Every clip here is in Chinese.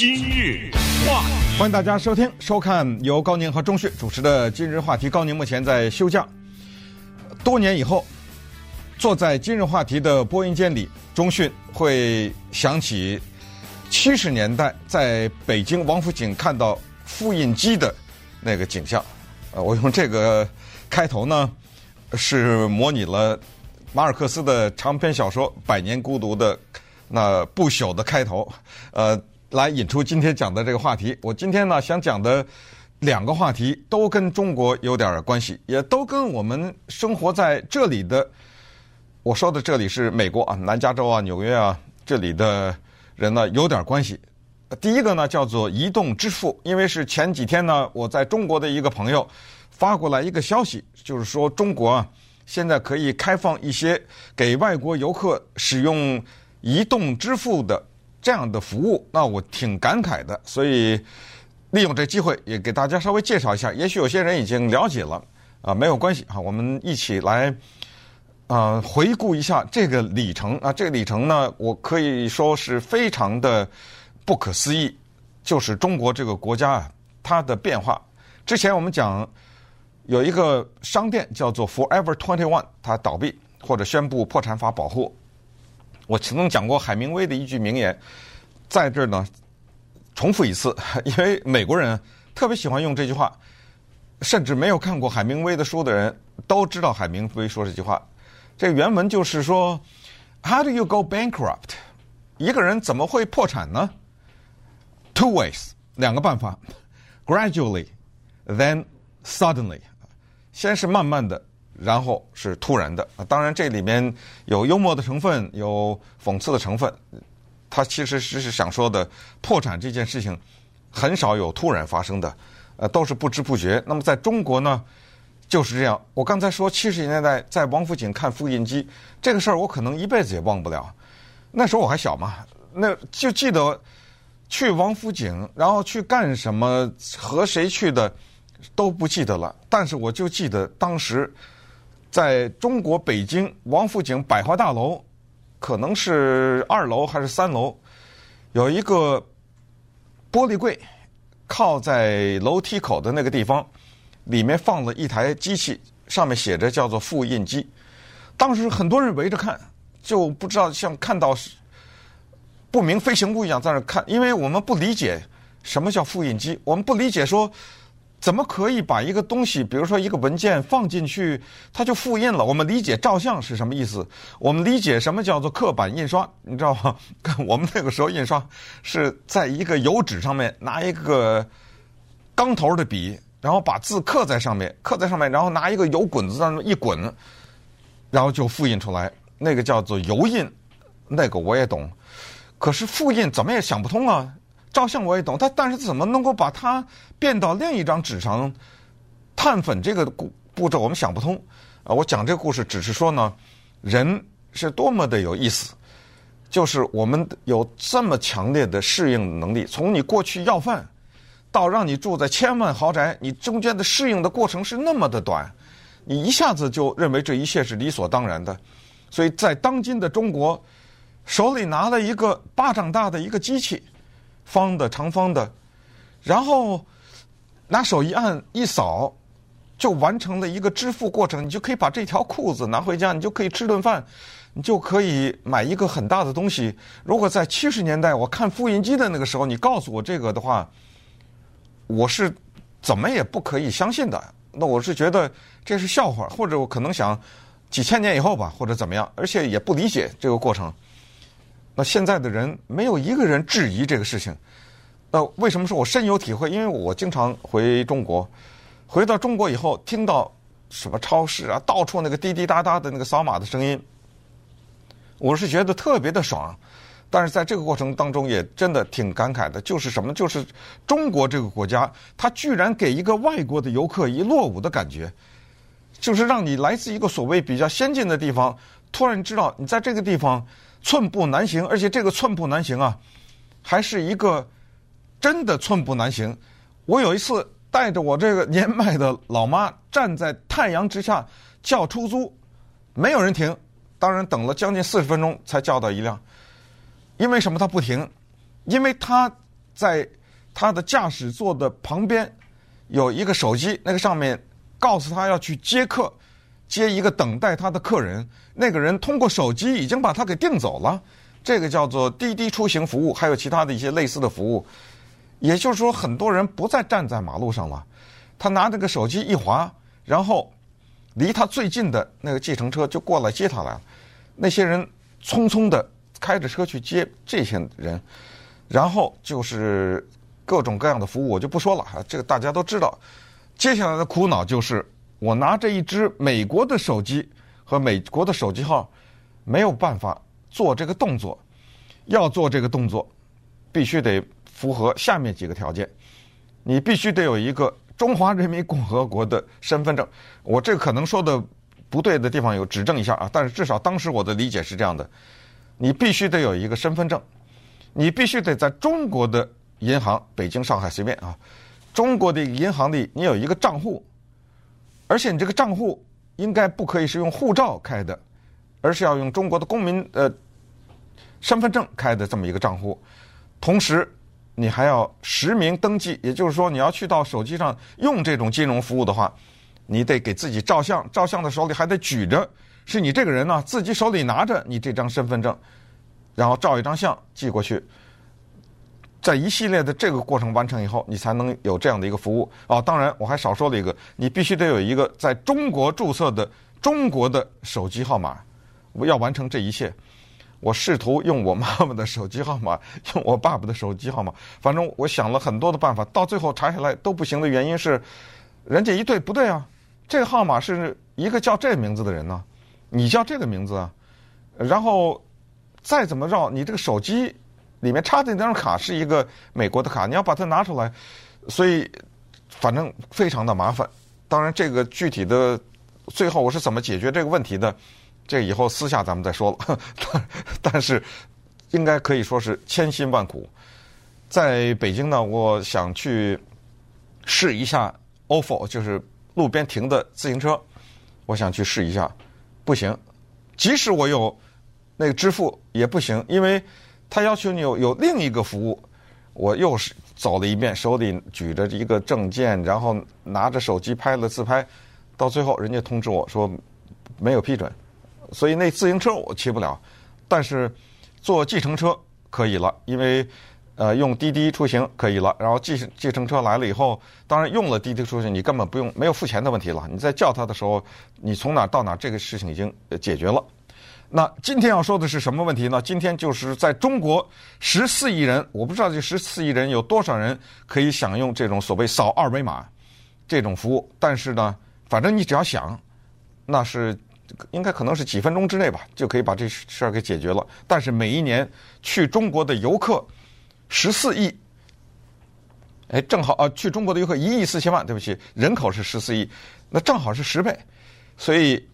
今日话题，欢迎大家收听、收看由高宁和钟旭主持的《今日话题》。高宁目前在休假，多年以后，坐在《今日话题》的播音间里，钟迅会想起七十年代在北京王府井看到复印机的那个景象。呃，我用这个开头呢，是模拟了马尔克斯的长篇小说《百年孤独》的。那不朽的开头，呃，来引出今天讲的这个话题。我今天呢想讲的两个话题都跟中国有点关系，也都跟我们生活在这里的，我说的这里是美国啊，南加州啊、纽约啊这里的人呢有点关系。第一个呢叫做移动支付，因为是前几天呢我在中国的一个朋友发过来一个消息，就是说中国啊现在可以开放一些给外国游客使用。移动支付的这样的服务，那我挺感慨的，所以利用这机会也给大家稍微介绍一下。也许有些人已经了解了啊，没有关系啊，我们一起来啊回顾一下这个里程啊。这个里程呢，我可以说是非常的不可思议，就是中国这个国家啊，它的变化。之前我们讲有一个商店叫做 Forever Twenty One，它倒闭或者宣布破产法保护。我曾经讲过海明威的一句名言，在这儿呢，重复一次，因为美国人特别喜欢用这句话，甚至没有看过海明威的书的人都知道海明威说这句话。这原文就是说：“How do you go bankrupt？一个人怎么会破产呢？Two ways，两个办法：gradually，then suddenly。先是慢慢的。”然后是突然的啊，当然这里面有幽默的成分，有讽刺的成分。他其实是是想说的，破产这件事情很少有突然发生的，呃，都是不知不觉。那么在中国呢，就是这样。我刚才说七十年代在王府井看复印机这个事儿，我可能一辈子也忘不了。那时候我还小嘛，那就记得去王府井，然后去干什么，和谁去的都不记得了。但是我就记得当时。在中国北京王府井百货大楼，可能是二楼还是三楼，有一个玻璃柜，靠在楼梯口的那个地方，里面放了一台机器，上面写着叫做复印机。当时很多人围着看，就不知道像看到不明飞行物一样在那看，因为我们不理解什么叫复印机，我们不理解说。怎么可以把一个东西，比如说一个文件放进去，它就复印了？我们理解照相是什么意思？我们理解什么叫做刻板印刷？你知道吗？我们那个时候印刷是在一个油纸上面拿一个钢头的笔，然后把字刻在上面，刻在上面，然后拿一个油滚子在那一滚，然后就复印出来。那个叫做油印，那个我也懂。可是复印怎么也想不通啊！照相我也懂，他但是怎么能够把它变到另一张纸上？碳粉这个步步骤我们想不通。啊，我讲这个故事只是说呢，人是多么的有意思，就是我们有这么强烈的适应能力。从你过去要饭，到让你住在千万豪宅，你中间的适应的过程是那么的短，你一下子就认为这一切是理所当然的。所以在当今的中国，手里拿了一个巴掌大的一个机器。方的、长方的，然后拿手一按一扫，就完成了一个支付过程。你就可以把这条裤子拿回家，你就可以吃顿饭，你就可以买一个很大的东西。如果在七十年代我看复印机的那个时候，你告诉我这个的话，我是怎么也不可以相信的。那我是觉得这是笑话，或者我可能想几千年以后吧，或者怎么样，而且也不理解这个过程。那现在的人没有一个人质疑这个事情。那为什么说我深有体会？因为我经常回中国，回到中国以后，听到什么超市啊，到处那个滴滴答答的那个扫码的声音，我是觉得特别的爽。但是在这个过程当中，也真的挺感慨的，就是什么？就是中国这个国家，它居然给一个外国的游客一落伍的感觉，就是让你来自一个所谓比较先进的地方，突然知道你在这个地方。寸步难行，而且这个寸步难行啊，还是一个真的寸步难行。我有一次带着我这个年迈的老妈站在太阳之下叫出租，没有人停，当然等了将近四十分钟才叫到一辆。因为什么他不停？因为他在他的驾驶座的旁边有一个手机，那个上面告诉他要去接客，接一个等待他的客人。那个人通过手机已经把他给订走了。这个叫做滴滴出行服务，还有其他的一些类似的服务。也就是说，很多人不再站在马路上了，他拿这个手机一划，然后离他最近的那个计程车就过来接他来了。那些人匆匆的开着车去接这些人，然后就是各种各样的服务，我就不说了哈，这个大家都知道。接下来的苦恼就是，我拿着一只美国的手机和美国的手机号，没有办法做这个动作。要做这个动作，必须得。符合下面几个条件，你必须得有一个中华人民共和国的身份证。我这可能说的不对的地方有指正一下啊，但是至少当时我的理解是这样的：你必须得有一个身份证，你必须得在中国的银行，北京、上海随便啊，中国的银行里你有一个账户，而且你这个账户应该不可以是用护照开的，而是要用中国的公民呃身份证开的这么一个账户，同时。你还要实名登记，也就是说，你要去到手机上用这种金融服务的话，你得给自己照相，照相的手里还得举着，是你这个人呢，自己手里拿着你这张身份证，然后照一张相寄过去，在一系列的这个过程完成以后，你才能有这样的一个服务。哦，当然我还少说了一个，你必须得有一个在中国注册的中国的手机号码，我要完成这一切。我试图用我妈妈的手机号码，用我爸爸的手机号码，反正我想了很多的办法，到最后查下来都不行的原因是，人家一对不对啊，这个号码是一个叫这名字的人呢，你叫这个名字啊，然后再怎么绕，你这个手机里面插的那张卡是一个美国的卡，你要把它拿出来，所以反正非常的麻烦。当然，这个具体的最后我是怎么解决这个问题的？这以后私下咱们再说了，但是应该可以说是千辛万苦。在北京呢，我想去试一下 ofo，就是路边停的自行车，我想去试一下，不行。即使我有那个支付也不行，因为他要求你有有另一个服务。我又是走了一遍，手里举着一个证件，然后拿着手机拍了自拍，到最后人家通知我说没有批准。所以那自行车我骑不了，但是坐计程车可以了，因为呃用滴滴出行可以了。然后计计程车来了以后，当然用了滴滴出行，你根本不用没有付钱的问题了。你在叫他的时候，你从哪到哪，这个事情已经解决了。那今天要说的是什么问题呢？今天就是在中国十四亿人，我不知道这十四亿人有多少人可以享用这种所谓扫二维码这种服务，但是呢，反正你只要想，那是。应该可能是几分钟之内吧，就可以把这事儿给解决了。但是每一年去中国的游客十四亿，哎，正好啊，去中国的游客一亿四千万，对不起，人口是十四亿，那正好是十倍。所以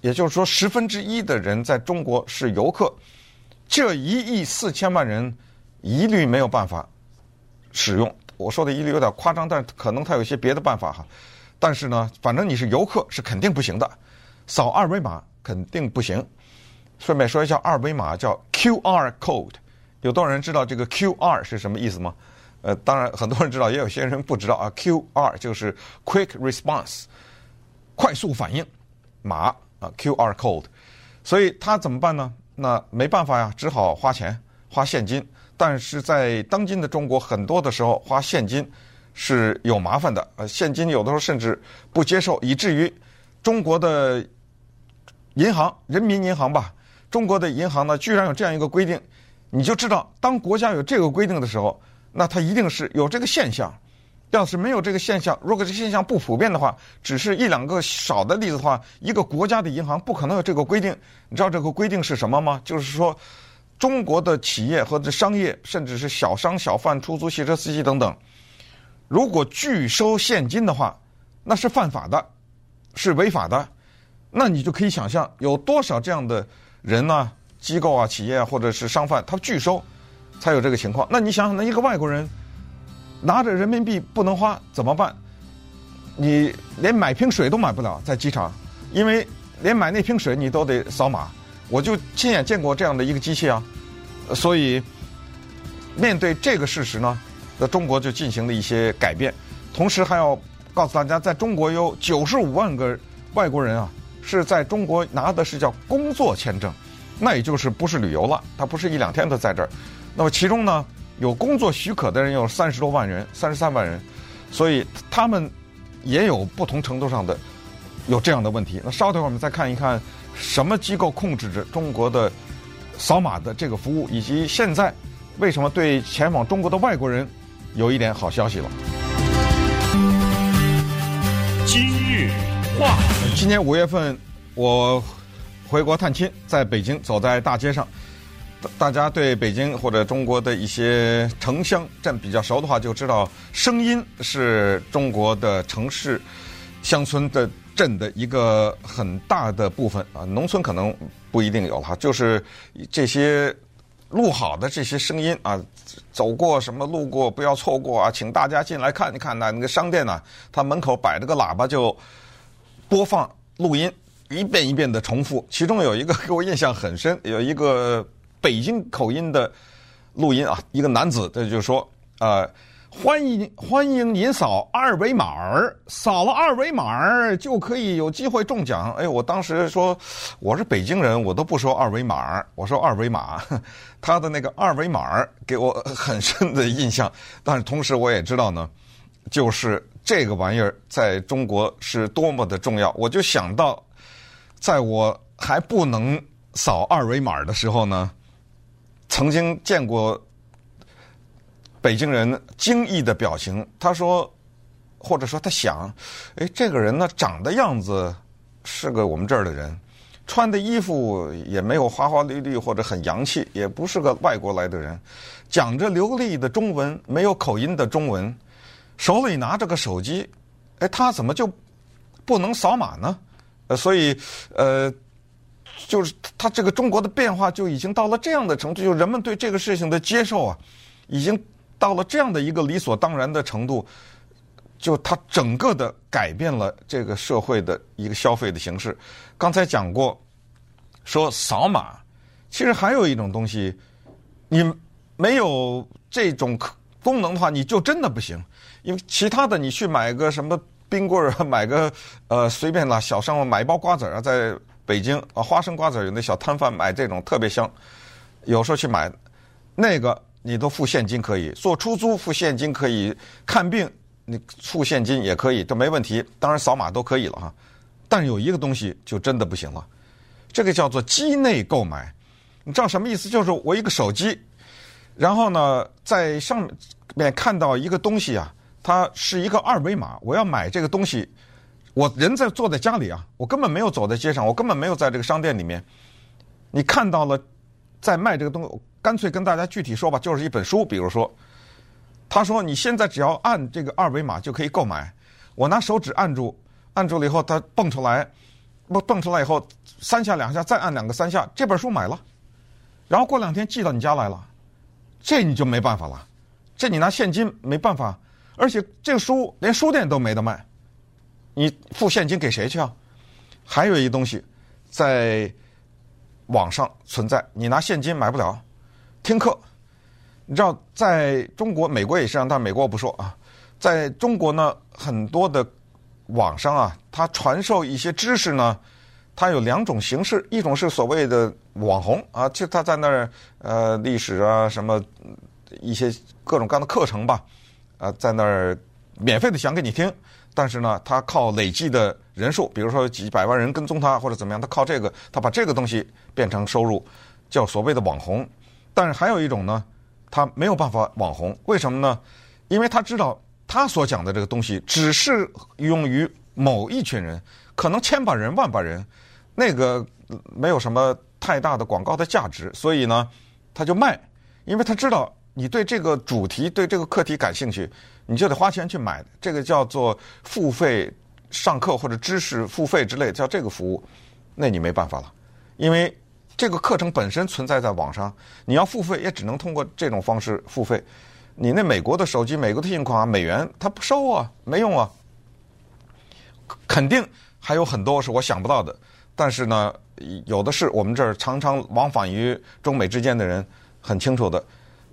也就是说，十分之一的人在中国是游客，这一亿四千万人一律没有办法使用。我说的一律有点夸张，但可能他有些别的办法哈。但是呢，反正你是游客是肯定不行的。扫二维码肯定不行。顺便说一下，二维码叫 QR code。有多少人知道这个 QR 是什么意思吗？呃，当然很多人知道，也有些人不知道啊。QR 就是 Quick Response，快速反应码啊，QR code。所以他怎么办呢？那没办法呀，只好花钱花现金。但是在当今的中国，很多的时候花现金是有麻烦的。呃，现金有的时候甚至不接受，以至于中国的。银行，人民银行吧，中国的银行呢，居然有这样一个规定，你就知道，当国家有这个规定的时候，那它一定是有这个现象。要是没有这个现象，如果这现象不普遍的话，只是一两个少的例子的话，一个国家的银行不可能有这个规定。你知道这个规定是什么吗？就是说，中国的企业或者商业，甚至是小商小贩、出租汽车司机等等，如果拒收现金的话，那是犯法的，是违法的。那你就可以想象有多少这样的人呢、机构啊、企业啊，或者是商贩，他拒收，才有这个情况。那你想想，那一个外国人拿着人民币不能花怎么办？你连买瓶水都买不了在机场，因为连买那瓶水你都得扫码。我就亲眼见过这样的一个机器啊。所以面对这个事实呢，那中国就进行了一些改变，同时还要告诉大家，在中国有九十五万个外国人啊，是在中国拿的是叫工作签证，那也就是不是旅游了，他不是一两天的在这儿。那么其中呢，有工作许可的人有三十多万人，三十三万人，所以他们也有不同程度上的有这样的问题。那稍等会儿我们再看一看什么机构控制着中国的扫码的这个服务，以及现在为什么对前往中国的外国人。有一点好消息了。今日话，今年五月份我回国探亲，在北京走在大街上，大家对北京或者中国的一些城乡镇比较熟的话，就知道声音是中国的城市、乡村的镇的一个很大的部分啊，农村可能不一定有哈，就是这些。录好的这些声音啊，走过什么路过不要错过啊，请大家进来看一看呐。那个商店呢，它门口摆着个喇叭，就播放录音，一遍一遍的重复。其中有一个给 我印象很深，有一个北京口音的录音啊，一个男子，他就说呃。欢迎欢迎您扫二维码儿，扫了二维码儿就可以有机会中奖。哎，我当时说我是北京人，我都不说二维码儿，我说二维码。他的那个二维码儿给我很深的印象，但是同时我也知道呢，就是这个玩意儿在中国是多么的重要。我就想到，在我还不能扫二维码的时候呢，曾经见过。北京人惊异的表情，他说，或者说他想，哎，这个人呢，长的样子是个我们这儿的人，穿的衣服也没有花花绿绿或者很洋气，也不是个外国来的人，讲着流利的中文，没有口音的中文，手里拿着个手机，哎，他怎么就不能扫码呢？呃，所以，呃，就是他这个中国的变化就已经到了这样的程度，就人们对这个事情的接受啊，已经。到了这样的一个理所当然的程度，就它整个的改变了这个社会的一个消费的形式。刚才讲过，说扫码，其实还有一种东西，你没有这种功能的话，你就真的不行。因为其他的，你去买个什么冰棍儿，买个呃随便啦，小商户买一包瓜子儿啊，在北京啊，花生瓜子有那小摊贩买这种特别香，有时候去买那个。你都付现金可以，坐出租付现金可以，看病你付现金也可以，这没问题。当然扫码都可以了哈，但是有一个东西就真的不行了，这个叫做机内购买。你知道什么意思？就是我一个手机，然后呢，在上面看到一个东西啊，它是一个二维码，我要买这个东西，我人在坐在家里啊，我根本没有走在街上，我根本没有在这个商店里面，你看到了在卖这个东西。干脆跟大家具体说吧，就是一本书。比如说，他说你现在只要按这个二维码就可以购买。我拿手指按住，按住了以后它蹦出来，蹦蹦出来以后三下两下再按两个三下，这本书买了。然后过两天寄到你家来了，这你就没办法了。这你拿现金没办法，而且这个书连书店都没得卖，你付现金给谁去啊？还有一东西在网上存在，你拿现金买不了。听课，你知道，在中国、美国也是这样，但美国我不说啊。在中国呢，很多的网上啊，他传授一些知识呢，它有两种形式，一种是所谓的网红啊，就他在那儿呃历史啊什么一些各种各样的课程吧，啊，在那儿免费的讲给你听，但是呢，他靠累计的人数，比如说几百万人跟踪他或者怎么样，他靠这个，他把这个东西变成收入，叫所谓的网红。但是还有一种呢，他没有办法网红，为什么呢？因为他知道他所讲的这个东西只适用于某一群人，可能千把人万把人，那个没有什么太大的广告的价值，所以呢，他就卖。因为他知道你对这个主题、对这个课题感兴趣，你就得花钱去买。这个叫做付费上课或者知识付费之类，叫这个服务，那你没办法了，因为。这个课程本身存在在网上，你要付费也只能通过这种方式付费。你那美国的手机、美国的信用卡、美元，它不收啊，没用啊。肯定还有很多是我想不到的，但是呢，有的是我们这儿常常往返于中美之间的人很清楚的。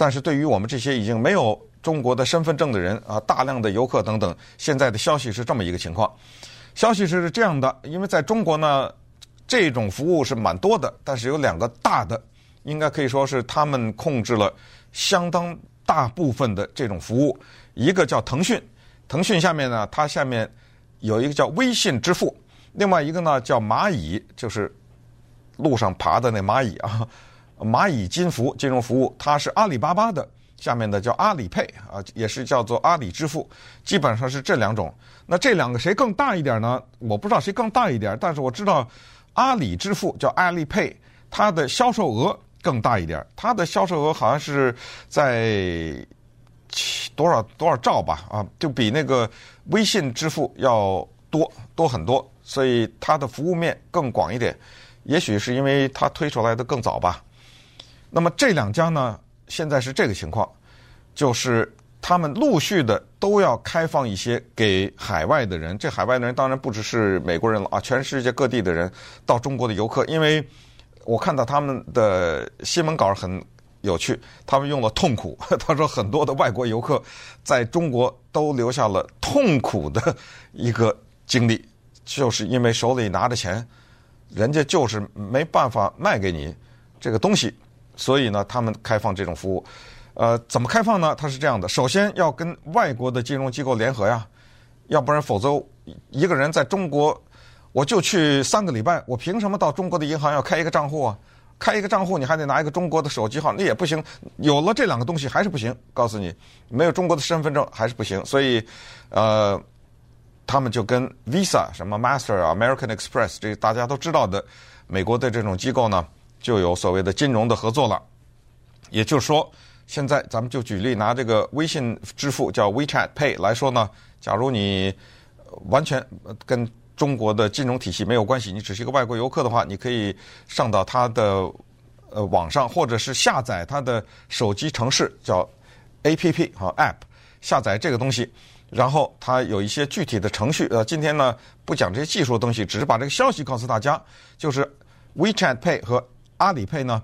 但是对于我们这些已经没有中国的身份证的人啊，大量的游客等等。现在的消息是这么一个情况，消息是这样的，因为在中国呢，这种服务是蛮多的，但是有两个大的，应该可以说是他们控制了相当大部分的这种服务。一个叫腾讯，腾讯下面呢，它下面有一个叫微信支付，另外一个呢叫蚂蚁，就是路上爬的那蚂蚁啊。蚂蚁金服金融服务，它是阿里巴巴的，下面的叫阿里 Pay 啊，也是叫做阿里支付，基本上是这两种。那这两个谁更大一点呢？我不知道谁更大一点，但是我知道阿里支付叫阿里 Pay，它的销售额更大一点，它的销售额好像是在多少多少兆吧啊，就比那个微信支付要多多很多，所以它的服务面更广一点。也许是因为它推出来的更早吧。那么这两家呢，现在是这个情况，就是他们陆续的都要开放一些给海外的人。这海外的人当然不只是美国人了啊，全世界各地的人到中国的游客。因为我看到他们的新闻稿很有趣，他们用了痛苦。他说很多的外国游客在中国都留下了痛苦的一个经历，就是因为手里拿着钱，人家就是没办法卖给你这个东西。所以呢，他们开放这种服务，呃，怎么开放呢？它是这样的：首先要跟外国的金融机构联合呀，要不然否则一个人在中国，我就去三个礼拜，我凭什么到中国的银行要开一个账户啊？开一个账户你还得拿一个中国的手机号，那也不行。有了这两个东西还是不行，告诉你，没有中国的身份证还是不行。所以，呃，他们就跟 Visa、什么 Master、American Express 这大家都知道的美国的这种机构呢。就有所谓的金融的合作了，也就是说，现在咱们就举例拿这个微信支付叫 WeChat Pay 来说呢，假如你完全跟中国的金融体系没有关系，你只是一个外国游客的话，你可以上到它的呃网上，或者是下载它的手机程式叫 APP 和 App，下载这个东西，然后它有一些具体的程序。呃，今天呢不讲这些技术的东西，只是把这个消息告诉大家，就是 WeChat Pay 和阿里配呢，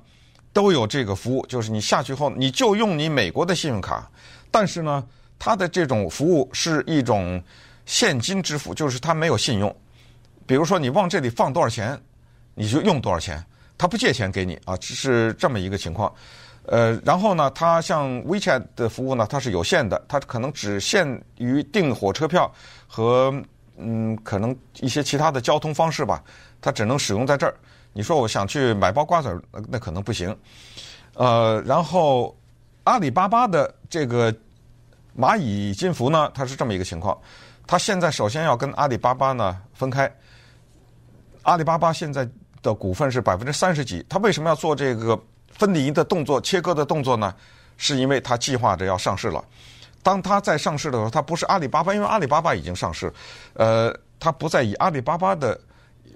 都有这个服务，就是你下去后，你就用你美国的信用卡，但是呢，它的这种服务是一种现金支付，就是它没有信用。比如说你往这里放多少钱，你就用多少钱，它不借钱给你啊，只是这么一个情况。呃，然后呢，它像 WeChat 的服务呢，它是有限的，它可能只限于订火车票和嗯，可能一些其他的交通方式吧，它只能使用在这儿。你说我想去买包瓜子，那可能不行。呃，然后阿里巴巴的这个蚂蚁金服呢，它是这么一个情况。它现在首先要跟阿里巴巴呢分开。阿里巴巴现在的股份是百分之三十几，它为什么要做这个分离的动作、切割的动作呢？是因为它计划着要上市了。当它在上市的时候，它不是阿里巴巴，因为阿里巴巴已经上市，呃，它不再以阿里巴巴的。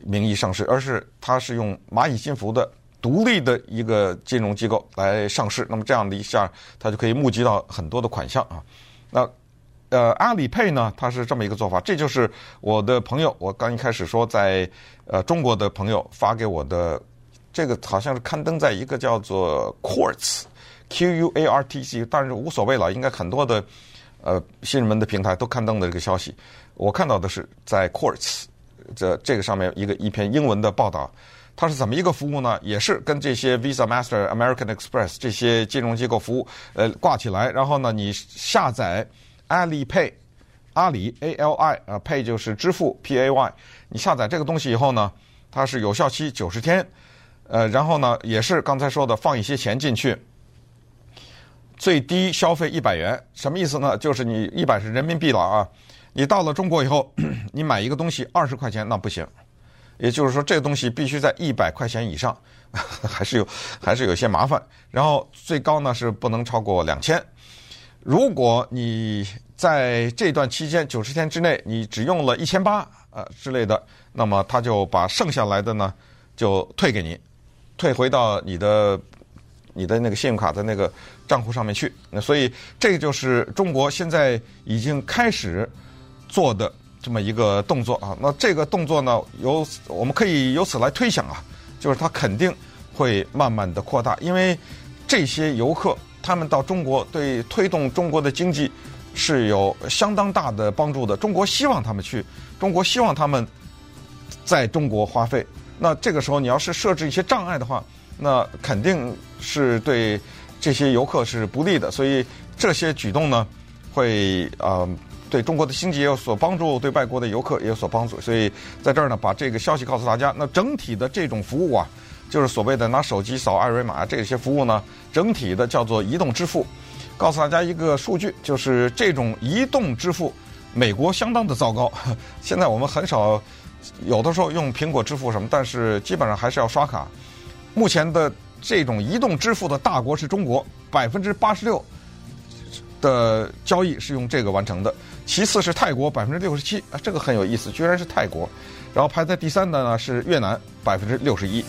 名义上市，而是它是用蚂蚁金服的独立的一个金融机构来上市。那么这样的一下，它就可以募集到很多的款项啊。那呃，阿里 Pay 呢，它是这么一个做法。这就是我的朋友，我刚一开始说在呃中国的朋友发给我的，这个好像是刊登在一个叫做 Quartz Q U A R T C，但是无所谓了，应该很多的呃新闻的平台都刊登的这个消息。我看到的是在 Quartz。这这个上面一个一篇英文的报道，它是怎么一个服务呢？也是跟这些 Visa、Master、American Express 这些金融机构服务呃挂起来，然后呢，你下载 Ali Pay 阿里 A L I 啊 Pay 就是支付 P A Y，你下载这个东西以后呢，它是有效期九十天，呃，然后呢也是刚才说的放一些钱进去，最低消费一百元，什么意思呢？就是你一百是人民币了啊。你到了中国以后，你买一个东西二十块钱那不行，也就是说这个东西必须在一百块钱以上，还是有还是有些麻烦。然后最高呢是不能超过两千。如果你在这段期间九十天之内你只用了一千八啊之类的，那么他就把剩下来的呢就退给你，退回到你的你的那个信用卡的那个账户上面去。那所以这就是中国现在已经开始。做的这么一个动作啊，那这个动作呢，由我们可以由此来推想啊，就是它肯定会慢慢的扩大，因为这些游客他们到中国对推动中国的经济是有相当大的帮助的。中国希望他们去，中国希望他们在中国花费。那这个时候你要是设置一些障碍的话，那肯定是对这些游客是不利的。所以这些举动呢，会啊、呃、对中国的经济也有所帮助，对外国的游客也有所帮助。所以在这儿呢，把这个消息告诉大家。那整体的这种服务啊。就是所谓的拿手机扫二维码这些服务呢，整体的叫做移动支付。告诉大家一个数据，就是这种移动支付，美国相当的糟糕。现在我们很少有的时候用苹果支付什么，但是基本上还是要刷卡。目前的这种移动支付的大国是中国，百分之八十六的交易是用这个完成的。其次是泰国，百分之六十七啊，这个很有意思，居然是泰国。然后排在第三的呢是越南，百分之六十一。